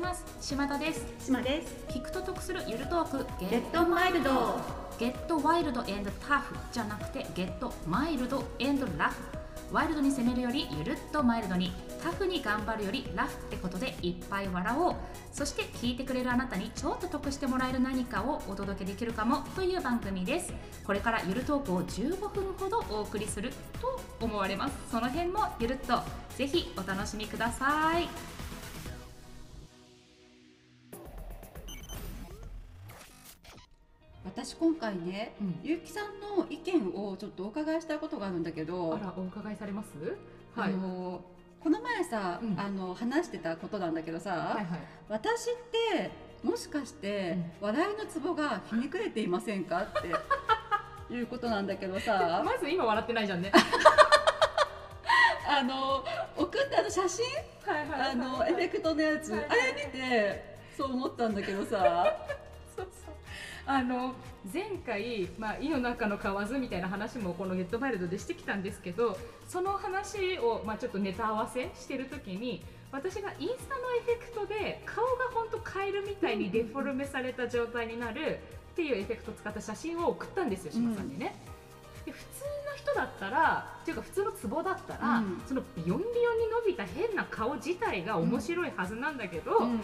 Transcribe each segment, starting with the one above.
ます。島田です。島です。聞くと得するゆるトーク。ゲットマイルド。ゲットワイルドエンドタフ。じゃなくてゲットマイルドエンドラフ。ワイルドに攻めるよりゆるっとマイルドに。タフに頑張るよりラフってことでいっぱい笑おう。そして聞いてくれるあなたにちょっと得してもらえる何かをお届けできるかも。という番組です。これからゆるトークを15分ほどお送りすると思われます。その辺もゆるっと。ぜひお楽しみください今回ね、うん。ゆうきさんの意見をちょっとお伺いしたいことがあるんだけどあらお伺いされます？あのこの前さ、うん。あの話してたことなんだけどさ、はいはい。私ってもしかして、笑いのツボがひねくれていませんか？って いうことなんだけどさ。まず今笑ってないじゃんね。あの送ったあの写真？はいはい。あのエフェクトのやつ、はいはい。あれ見てそう思ったんだけどさあの前回、まあ、井の中の蛙みたいな話もこの「ゲットマイルド」でしてきたんですけどその話を、まあ、ちょっとネタ合わせしてる時に私がインスタのエフェクトで顔が本当カエルみたいにデフォルメされた状態になるっていうエフェクトを使った写真を送ったんですよ島さんにね。で普通の人だったらっていうか普通のツボだったら、うん。そのビヨンビヨンに伸びた変な顔自体が面白いはずなんだけど、うん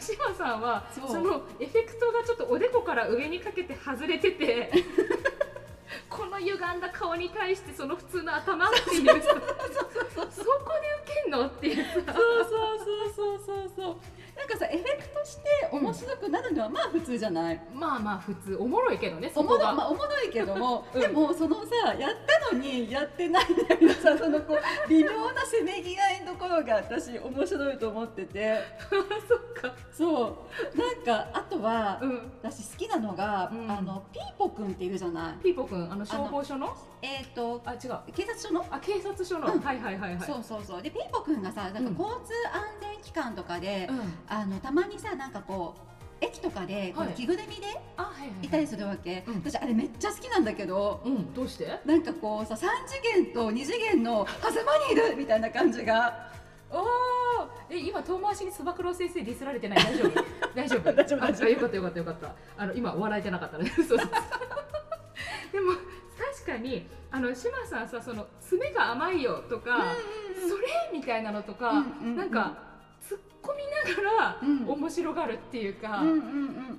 島さんはそそうのエフェクトがちょっとおでこから上にかけて外れてて この歪んだ顔に対してその普通の頭っていうさそこで受けんの？っていうさ。そうそうそうそうそうなんかさエフェクトして面白くなるのはまあ普通じゃない、まあまあ普通。おもろいけどねそおもろ まあおもろいけども、うん。でもそのさやったのにやってないみたいなさそのこう微妙なせめぎ合いのところが私面白いと思ってて。そっか。そう。なんかあとは、うん。私好きなのが、うん。あのピーポくんっているじゃない？ピーポくんあの消防署の？えっ、とあ違う。警察署の？あ警察署の、うん。はいはいはいはい。そうそうそう。でピーポくんがさなんかうん。交通安全機関とかで、うんあのたまにさなんかこう駅とかでこはい。の着ぐるみでいたりするわけ、うん。私あれめっちゃ好きなんだけどうん。どうして？なんかこうさ3次元と2次元の狭間にいるみたいな感じが。ああえ今遠回しにつば九郎先生ディスられてない？大丈夫？大丈夫？大丈夫大丈夫。あよかったよかったよかった。あの今笑えてなかったね。そうそうでも確かにあの島さんさその爪が甘いよとか、それみたいなのとか、なんか込みながらうん。面白がるっていうか、うんうんうん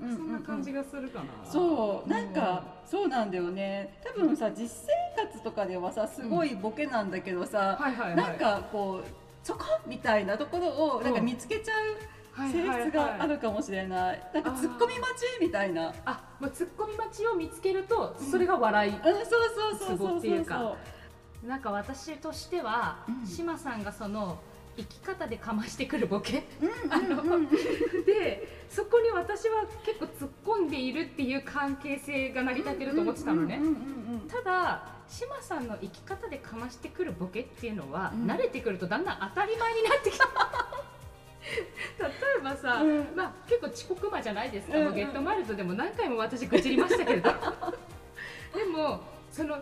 うんそんな感じがするかな、そう。なんかそうなんだよね。多分さ実生活とかではさすごいボケなんだけどさ、はいはいはい。なんかこうそこみたいなところをなんか見つけちゃう性質があるかもしれない,、なんかツッコミ待ちみたいな。あもう突っ込み待ちを見つけるとそれが笑い、うんそうそうそうそうそうっていうか。なんか私としては、うん。島さんがその生き方でかましてくるボケ？でそこに私は結構突っ込んでいるっていう関係性が成り立ってると思ってたのね。ただ島さんの生き方でかましてくるボケっていうのは、うん。慣れてくるとだんだん当たり前になってきた。例えばさ、うん。まあ、結構遅刻魔じゃないですか、うんもうゲットマイルドでも何回も私愚痴りましたけれど。でもその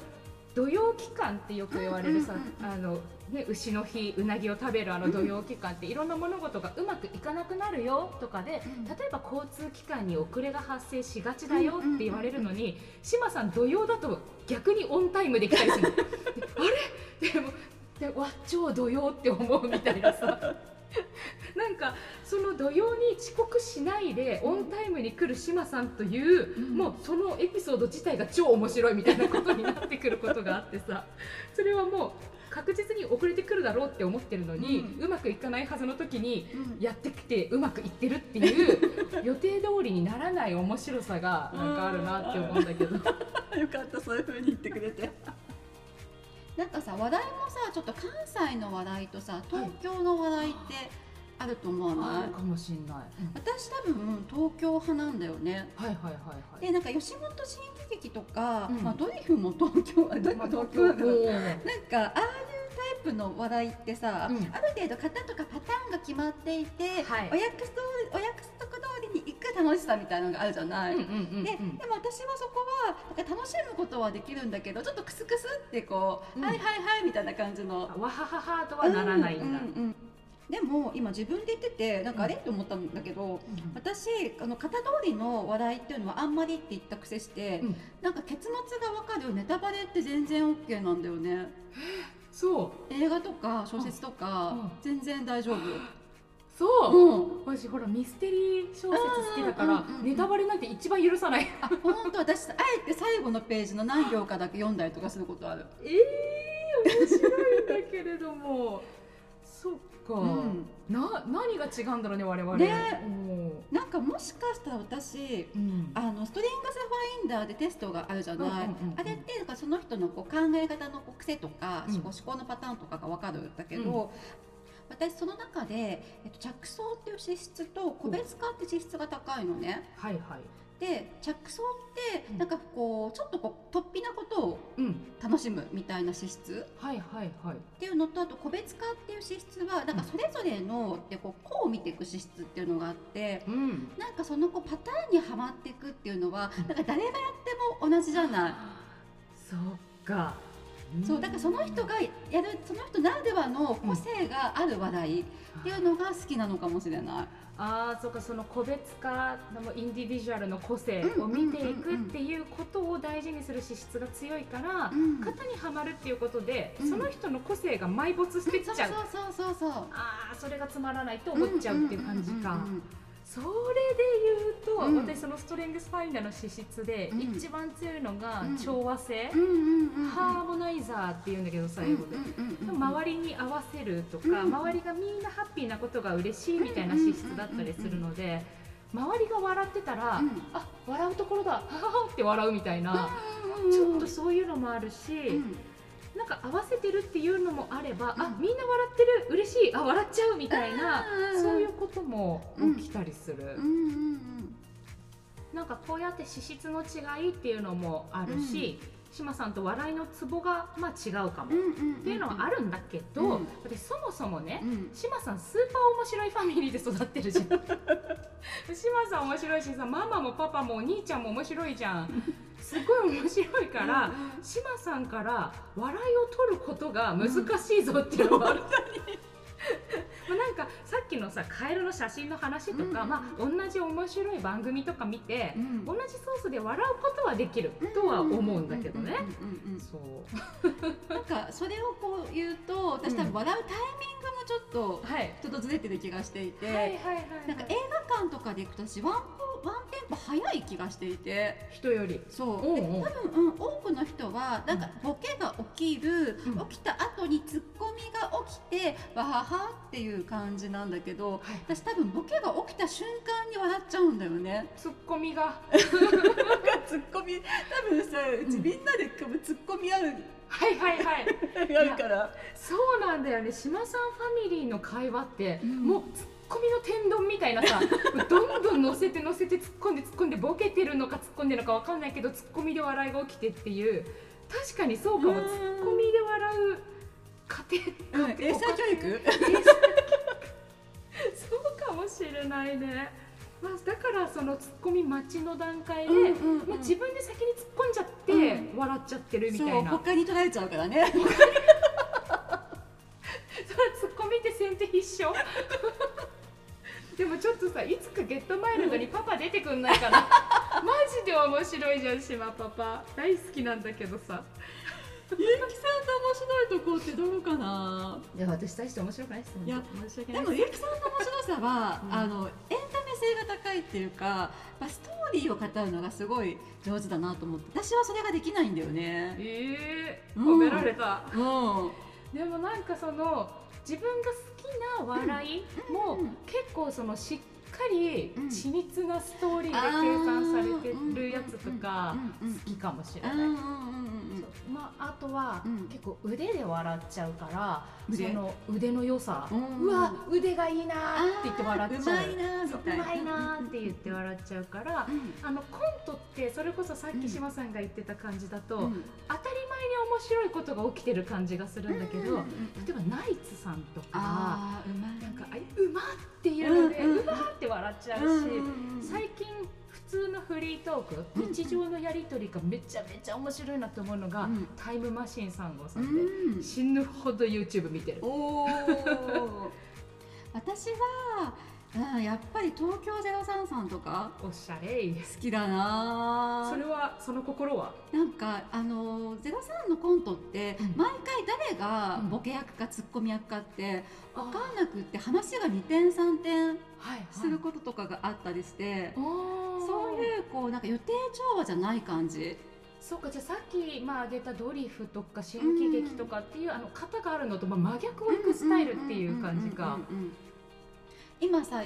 土曜期間ってよく言われるさ、あのね、牛の日うなぎを食べるあの土曜期間っていろんな物事がうまくいかなくなるよとかで、うん。例えば交通機関に遅れが発生しがちだよって言われるのに志麻さん土曜だと逆にオンタイムできたりする あれ？でもでわ超土曜って思うみたいなさ。なんかその土曜に遅刻しないでオンタイムに来る志麻さんという、うん。もうそのエピソード自体が超面白いみたいなことになってくることがあってさ。それはもう確実に遅れてくるだろうって思ってるのに、ううまくいかないはずの時にうん。やってきてうまくいってるっていう予定通りにならない面白さがなんかあるなって思うんだけど。よかったそういう風に言ってくれて。なんかさ話題もさちょっと関西の話題とさ東京の話題ってあると思わない、あるかもしんない、私多分東京派なんだよね。はいはいはいはい。でなんか吉本新喜劇とか、うん。まあ、ドリフも東京あドリフまあ東京なんだなんかああいうタイプの話題ってさ、うん。ある程度型とかパターンが決まっていて、はい。お約束お約束通りに行く楽しさみたいなのがあるじゃない？うんうんうんうん。ででも私はそこはなんか楽しむことはできるんだけどちょっとクスクスってこう、うん。はいはいはいみたいな感じの。あわはははとはならないんだ、ううんうんでも今自分で言っててなんかあれって思ったんだけど、私あの型通りの話題っていうのはあんまりって言った癖して、うん。なんか結末が分かる。ネタバレって全然 OK なんだよね。そう。映画とか小説とか、うん。全然大丈夫。そう、うん。私ほらミステリー小説好きだから、ネタバレなんて一番許さない。あ本当。私あえて最後のページの何行かだけ読んだりとかすることある。ええー、面白いんだけれどもそっか、うん。な何が違うんだろうね我々。ね。おなんかもしかしたら私ーうん。あのストリングスファインダーでテストがあるじゃない、うんうんうんうん。あれってなんかその人のこう考え方の癖とか、うん。思考思考のパターンとかが分かるんだけど、私その中で、えっと、着想っていう資質と個別化って資質が高いのね。はいはいで着想ってうん。なんかこうちょっとこう突飛なことをうん。楽しむみたいな資質はいはいはい。っていうのとあと個別化っていう資質はなんかそれぞれのでこう個を見ていく資質っていうのがあって。うん。なんかそのこうパターンにはまっていくっていうのはうん。なんか誰がやっても同じじゃない、そっかそうだからその人がやるその人ならではの個性がある話題っていうのが好きなのかもしれない。ああそうかその個別化のインディビジュアルの個性を見ていくっていうことを大事にする資質が強いから、うん。型にはまるっていうことで、うん。その人の個性が埋没してっちゃう、そうそうそうそうああそれがつまらないと思っちゃうっていう感じか、それで言うと、うん。私そのストレングスファインダーの資質でうん。一番強いのがうん。調和性、ハーモナイザーっていうんだけど最後で、周りに合わせるとか、うん周りがみんなハッピーなことが嬉しいみたいな資質だったりするので、周りが笑ってたら、うん。あ笑うところだはははって笑うみたいな、うん。ちょっとそういうのもあるし、うんなんか合わせてるっていうのもあれば、あうん。みんな笑ってる嬉しいあ笑っちゃうみたいな、うんそういうことも起きたりする。うん。うんなんかこうやって資質の違いっていうのもあるし、島さんと笑いのツボがまあ違うかも、うんうんうん。っていうのはあるんだけど、うん。私そもそもね、うん。島さんスーパー面白いファミリーで育ってるじゃん。島さん面白いしさママもパパもお兄ちゃんも面白いじゃんすごい面白いから、島さんから笑いを取ることが難しいぞっていう。のがある、まあなんかさっきのさカエルの写真の話とか、うん。まあ、同じ面白い番組とか見て、うん。同じソースで笑うことはできるとは思うんだけどね。なんかそれをこう言うと私多分笑うタイミングもちょっとはい。ちょっとずれてる気がしていて、なんか映画館とかで行くと私ワンポワンテンポ早い気がしていて。人より。そう。おうおうで多分、うん、多くの人はなんかボケが起きる、うん。起きた後にツッコミが起きてわははっていう感じなんだけど私多分ボケが起きた瞬間に笑っちゃうんだよね。ツッコミが。ツッコミ。多分さうちみんなでツッコミ合うはいはいはい。あるから。そうなんだよね。島さんファミリーの会話って、うん。もうツッコミの天丼みたいなさ どんどん乗せて乗せて突っ込んで突っ込んでボケてるのか突っ込んでるのかわかんないけどツッコミで笑いが起きてっていう確かにそうかもうんツッコミで笑う家庭うん、英才教育そうかもしれないね、まあ、だからそのツッコミ待ちの段階で、うんうん自分で先に突っ込んじゃって、うん。笑っちゃってるみたそいうな他に取られちゃうからね。とさいつかゲットマイルドにパパ出てくんないかな。マジで面白いじゃん島パパ。大好きなんだけどさ。ゆうきさんの面白いとこってどうかな？いや私大して面白くないですいや申し訳でもゆうきさんの面白さは、うん。あのエンタメ性が高いっていうか、まあ、ストーリーを語るのがすごい上手だなと思って。私はそれができないんだよね。えー、うん。褒められた、うん。でもなんかその自分が好きな笑いもうん。結構そのしっかりうん緻密なストーリーで計算されてるやつとか好きかもしれない。まあ、あとは、うん。結構腕で笑っちゃうから腕？その腕の良さ、ううんわ腕がいいなーって言って笑っちゃう。うまいなって言って笑っちゃうから、うん。あのコントってそれこそさっき島さんが言ってた感じだと、うん。当たり前に面白いことが起きてる感じがするんだけど、例えばナイツさんとかあーうまい。なんかあうまっていうので、うわーって笑っちゃうし、最近普通のフリートーク、うん日常のやり取りがめちゃめちゃ面白いなと思うのが、うん。タイムマシーン3号さんで、うん。死ぬほど YouTube 見てる。私は、うん、やっぱり東京033とか？おしゃれ。好きだな。それはその心は？なんかあの03のコントって、うん。毎回誰がうん。ボケ役かツッコミ役かって分かんなくって話が2点3点はいすることとかがあったりして、そそういうこうなんか予定調和じゃない感じ。そうかじゃあさっきまあ挙げたドリフとか新喜劇とかっていう、あの型があるのとまあ真逆をいくスタイルっていう感じか。うんうんうんうん今さ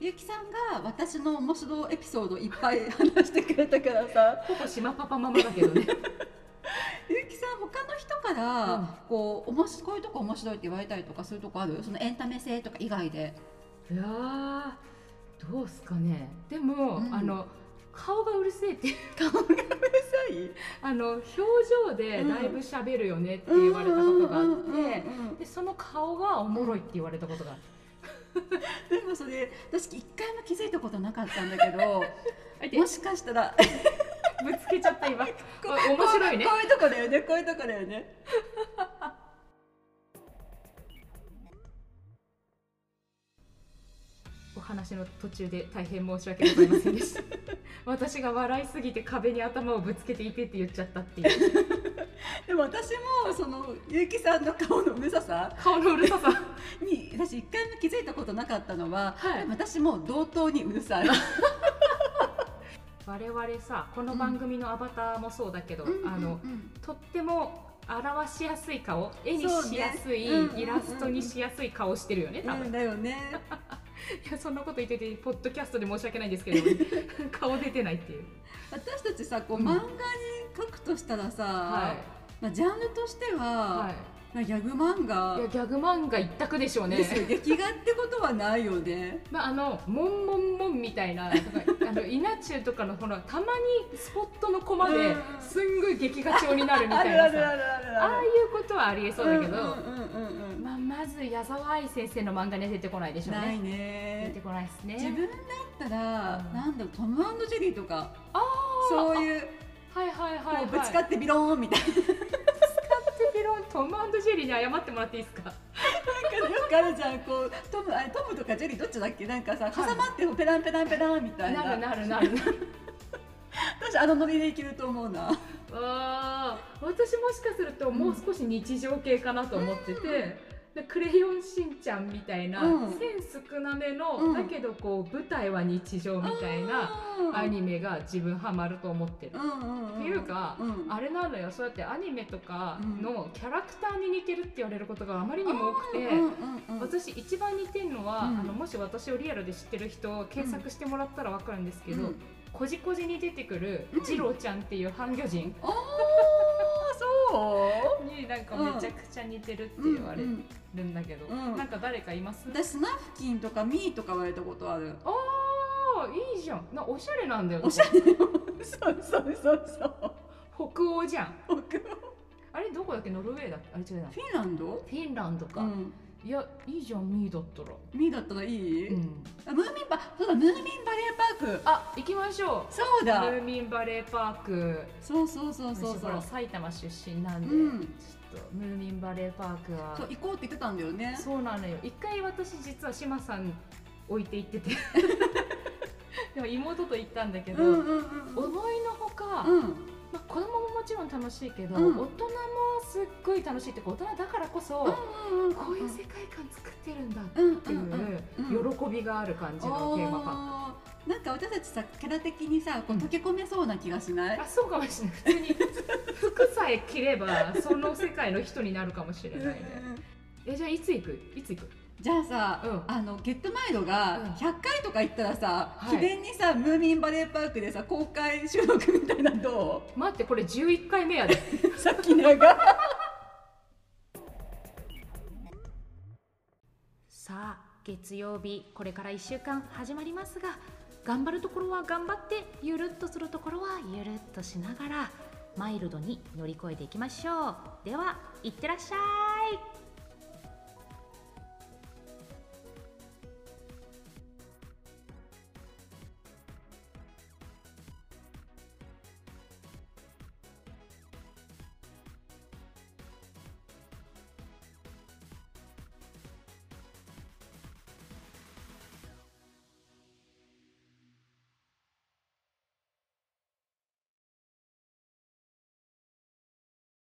ゆきさんが私の面白いエピソードいっぱい話してくれたからさ。ほぼ島パパママだけどね。ゆきさん他の人から、うん。こうおもしこういうとこ面白いって言われたりとかするとこある？そのエンタメ性とか以外で。いやーどうすかね。でも、うん。あの顔がうるせえっていう。顔がうるさい？あの表情でだいぶ喋るよねって言われたことがあうんうんうんってうん。でその顔がおもろいって言われたことがあって でもそれ私一回も気づいたことなかったんだけど もしかしたら ぶつけちゃった今。お面白いね。こういうとこだよねこういうとこだよね話の途中で大変申し訳ございませんでした。私が笑いすぎて壁に頭をぶつけていてって言っちゃったっていう。でも私もそのゆきさんの顔のうるささ。顔のうるささ。に私一回も気づいたことなかったのは、はい。私も同等にうるさい。我々さこの番組のアバターもそうだけど、あのうんとっても表しやすい顔絵にしやすい、うんうんうん。イラストにしやすい顔してるよね多分、うんだよねいやそんなこと言っててポッドキャストで申し訳ないんですけど 顔出てないっていう。私たちさこううん。漫画に書くとしたらさ、はまあ、ジャンルとしては、い、はい。まあ、ギャグ漫画。いやギャグ漫画一択でしょうね。劇画ってことはないよね。まあ、あのモンモンモンみたいなあの 稲中とかのほらたまにスポットのコマでうんすんごい劇画調になるみあたいなあるあいうことはありえそうだけど、うんうんうんまあ、まず矢沢愛先生の漫画には出てこないでしょうないね。出ねてこないですね。自分だったら、うん。なんだろうトムジェリーとか。ああそういうはいはいはい、ぶつかってビローンみたいなトムジェリーに謝ってもらっていいですか？なんかよくあるじゃんこうトムあれトムとかジェリーどっちだっけ？なんかさ挟まってペランペランペランみたいな。なるなるなる私あのノリでいけると思うな。あー。私もしかするともう少し日常系かなと思ってて、でクレヨンしんちゃんみたいな、うん。線少なめの、うん。だけどこう舞台は日常みたいなアニメが自分ハマると思ってる、っていうかうん。あれなのよ。そうやってアニメとかのキャラクターに似てるって言われることがあまりにも多くて、私一番似てるのは、うん。あのもし私をリアルで知ってる人検索してもらったら分かるんですけど、うん。こじこじに出てくるうん。ジローちゃんっていう半魚人そう？になんかめちゃくちゃ似てるって言われうんうんるんだけど、うん。なんか誰かいます？私スナフキンとかミーとか言われたことある。あーいいじゃん。なおしゃれなんだよ。おしゃれ。よそうそうそうそう。北欧じゃん。僕あれどこだっけ？ノルウェーだっけ？あれ違うな。フィンランド？フィンランドか、うんいやいいじゃんミーだったら。ミーだったらいい、うん。あムーミンバそうだムーミンバレーパーク。あ行きましょう。ムそうだ。ーミンバレーパーク。そうそうそうそうそう。埼玉出身なんで、うん。ちょっとムーミンバレーパークは。そう行こうって言ってたんだよね。そうなのよ。一回私実は志麻さん置いて行ってて。でも妹と行ったんだけど、うんうんうん。思いのほか、うんまあ、子供ももちろん楽しいけど、うん。大人もすっごい楽しいって大人だからこそ、うんうんこういう世界観作ってるんだっうんていう喜びがある感じのテー。マパーク。なんか私たちさキャラ的にさこう溶け込めそうな気がしない、あそうかもしれない。普通に服さえ着ればその世界の人になるかもしれないね。えじゃあいつ行く？いつ行く？じゃあさ、うん。あのゲットマイルがうん。100回とか行ったらさ、はい。記念にさムーミンバレーパークでさ公開収録みたいなのど待ってこれ11回目やで。う さっきのが さあ月曜日これから1週間始まりますが頑張るところは頑張ってゆるっとするところはゆるっとしながらマイルドに乗り越えていきましょう。ではいってらっしゃい